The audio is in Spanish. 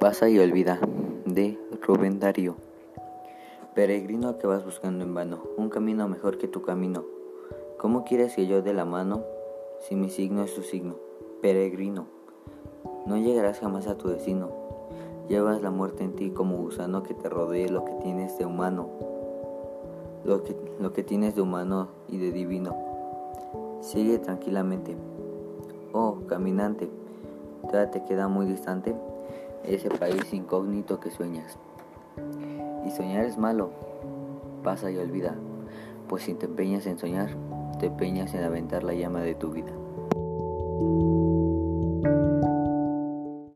Pasa y olvida de Rubén Darío. Peregrino que vas buscando en vano, un camino mejor que tu camino. ¿Cómo quieres que yo dé la mano si mi signo es tu signo? Peregrino, no llegarás jamás a tu destino. Llevas la muerte en ti como gusano que te rodee lo que tienes de humano, lo que, lo que tienes de humano y de divino. Sigue tranquilamente. Oh, caminante, todavía te queda muy distante ese país incógnito que sueñas. Y soñar es malo, pasa y olvida, pues si te empeñas en soñar, te empeñas en aventar la llama de tu vida.